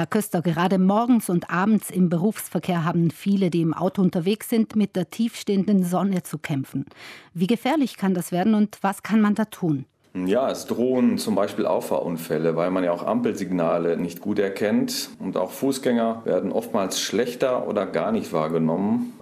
Herr Köster, gerade morgens und abends im Berufsverkehr haben viele, die im Auto unterwegs sind, mit der tiefstehenden Sonne zu kämpfen. Wie gefährlich kann das werden und was kann man da tun? Ja, es drohen zum Beispiel Auffahrunfälle, weil man ja auch Ampelsignale nicht gut erkennt. Und auch Fußgänger werden oftmals schlechter oder gar nicht wahrgenommen.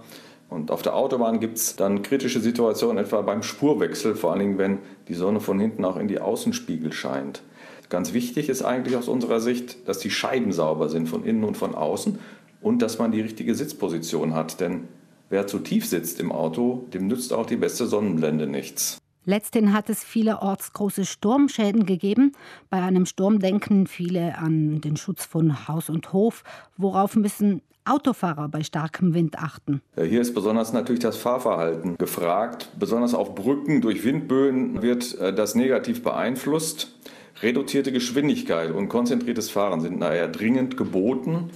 Und auf der Autobahn gibt es dann kritische Situationen, etwa beim Spurwechsel, vor allen Dingen, wenn die Sonne von hinten auch in die Außenspiegel scheint. Ganz wichtig ist eigentlich aus unserer Sicht, dass die Scheiben sauber sind von innen und von außen und dass man die richtige Sitzposition hat. Denn wer zu tief sitzt im Auto, dem nützt auch die beste Sonnenblende nichts. Letzthin hat es vielerorts große Sturmschäden gegeben. Bei einem Sturm denken viele an den Schutz von Haus und Hof. Worauf müssen Autofahrer bei starkem Wind achten? Hier ist besonders natürlich das Fahrverhalten gefragt. Besonders auf Brücken durch Windböen wird äh, das negativ beeinflusst. Reduzierte Geschwindigkeit und konzentriertes Fahren sind daher dringend geboten.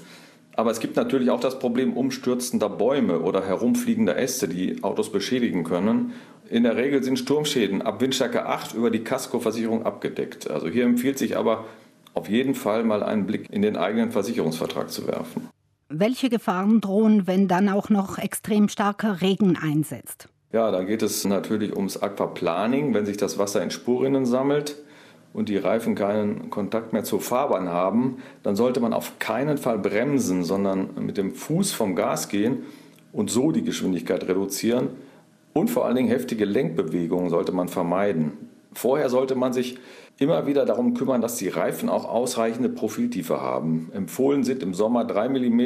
Aber es gibt natürlich auch das Problem umstürzender Bäume oder herumfliegender Äste, die Autos beschädigen können. In der Regel sind Sturmschäden ab Windstärke 8 über die Kaskoversicherung abgedeckt. Also hier empfiehlt sich aber auf jeden Fall mal einen Blick in den eigenen Versicherungsvertrag zu werfen. Welche Gefahren drohen, wenn dann auch noch extrem starker Regen einsetzt? Ja, da geht es natürlich ums Aquaplaning, wenn sich das Wasser in Spurrinnen sammelt und die Reifen keinen Kontakt mehr zur Fahrbahn haben, dann sollte man auf keinen Fall bremsen, sondern mit dem Fuß vom Gas gehen und so die Geschwindigkeit reduzieren. Und vor allen Dingen heftige Lenkbewegungen sollte man vermeiden. Vorher sollte man sich immer wieder darum kümmern, dass die Reifen auch ausreichende Profiltiefe haben. Empfohlen sind im Sommer 3 mm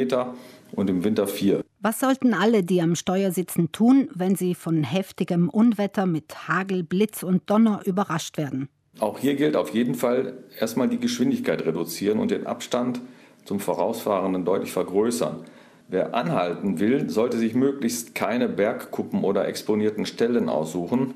und im Winter 4. Was sollten alle, die am Steuer sitzen, tun, wenn sie von heftigem Unwetter mit Hagel, Blitz und Donner überrascht werden? Auch hier gilt auf jeden Fall erstmal die Geschwindigkeit reduzieren und den Abstand zum Vorausfahrenden deutlich vergrößern. Wer anhalten will, sollte sich möglichst keine Bergkuppen oder exponierten Stellen aussuchen,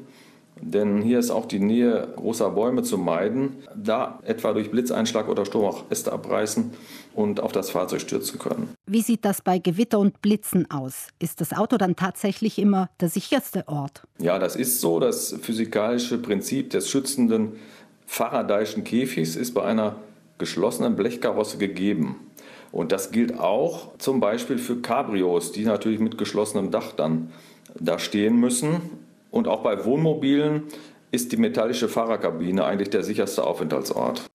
denn hier ist auch die Nähe großer Bäume zu meiden, da etwa durch Blitzeinschlag oder Sturm auch Äste abreißen und auf das Fahrzeug stürzen können. Wie sieht das bei Gewitter und Blitzen aus? Ist das Auto dann tatsächlich immer der sicherste Ort? Ja, das ist so. Das physikalische Prinzip des schützenden Faradayschen Käfigs ist bei einer geschlossenen Blechkarosse gegeben. Und das gilt auch zum Beispiel für Cabrios, die natürlich mit geschlossenem Dach dann da stehen müssen. Und auch bei Wohnmobilen ist die metallische Fahrerkabine eigentlich der sicherste Aufenthaltsort.